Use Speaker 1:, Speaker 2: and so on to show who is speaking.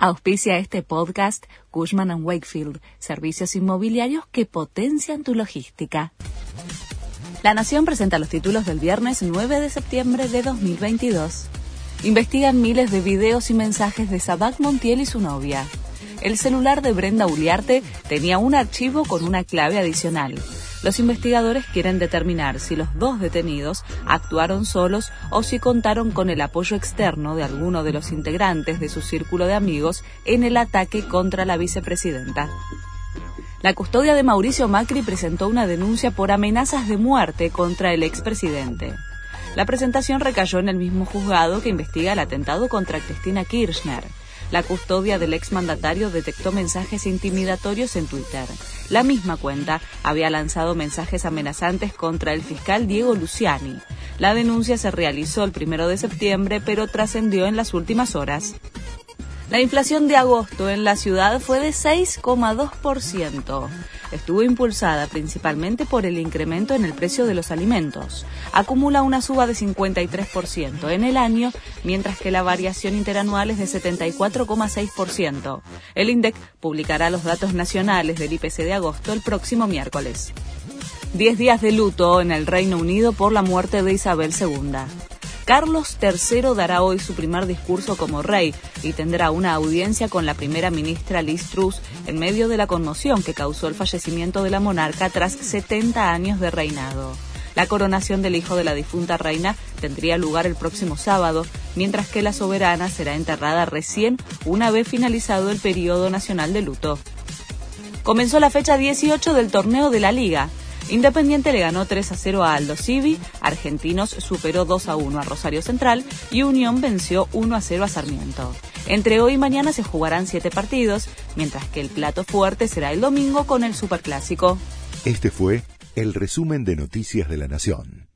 Speaker 1: Auspicia este podcast Cushman ⁇ Wakefield, servicios inmobiliarios que potencian tu logística. La Nación presenta los títulos del viernes 9 de septiembre de 2022. Investigan miles de videos y mensajes de Sabac Montiel y su novia. El celular de Brenda Uliarte tenía un archivo con una clave adicional. Los investigadores quieren determinar si los dos detenidos actuaron solos o si contaron con el apoyo externo de alguno de los integrantes de su círculo de amigos en el ataque contra la vicepresidenta. La custodia de Mauricio Macri presentó una denuncia por amenazas de muerte contra el expresidente. La presentación recayó en el mismo juzgado que investiga el atentado contra Cristina Kirchner. La custodia del exmandatario detectó mensajes intimidatorios en Twitter. La misma cuenta había lanzado mensajes amenazantes contra el fiscal Diego Luciani. La denuncia se realizó el primero de septiembre, pero trascendió en las últimas horas. La inflación de agosto en la ciudad fue de 6,2%. Estuvo impulsada principalmente por el incremento en el precio de los alimentos. Acumula una suba de 53% en el año, mientras que la variación interanual es de 74,6%. El INDEC publicará los datos nacionales del IPC de agosto el próximo miércoles. Diez días de luto en el Reino Unido por la muerte de Isabel II. Carlos III dará hoy su primer discurso como rey y tendrá una audiencia con la primera ministra Liz Truss en medio de la conmoción que causó el fallecimiento de la monarca tras 70 años de reinado. La coronación del hijo de la difunta reina tendría lugar el próximo sábado, mientras que la soberana será enterrada recién una vez finalizado el periodo nacional de luto. Comenzó la fecha 18 del torneo de la liga. Independiente le ganó 3 a 0 a Aldo Civi, Argentinos superó 2 a 1 a Rosario Central y Unión venció 1 a 0 a Sarmiento. Entre hoy y mañana se jugarán 7 partidos, mientras que el plato fuerte será el domingo con el Superclásico.
Speaker 2: Este fue el resumen de Noticias de la Nación.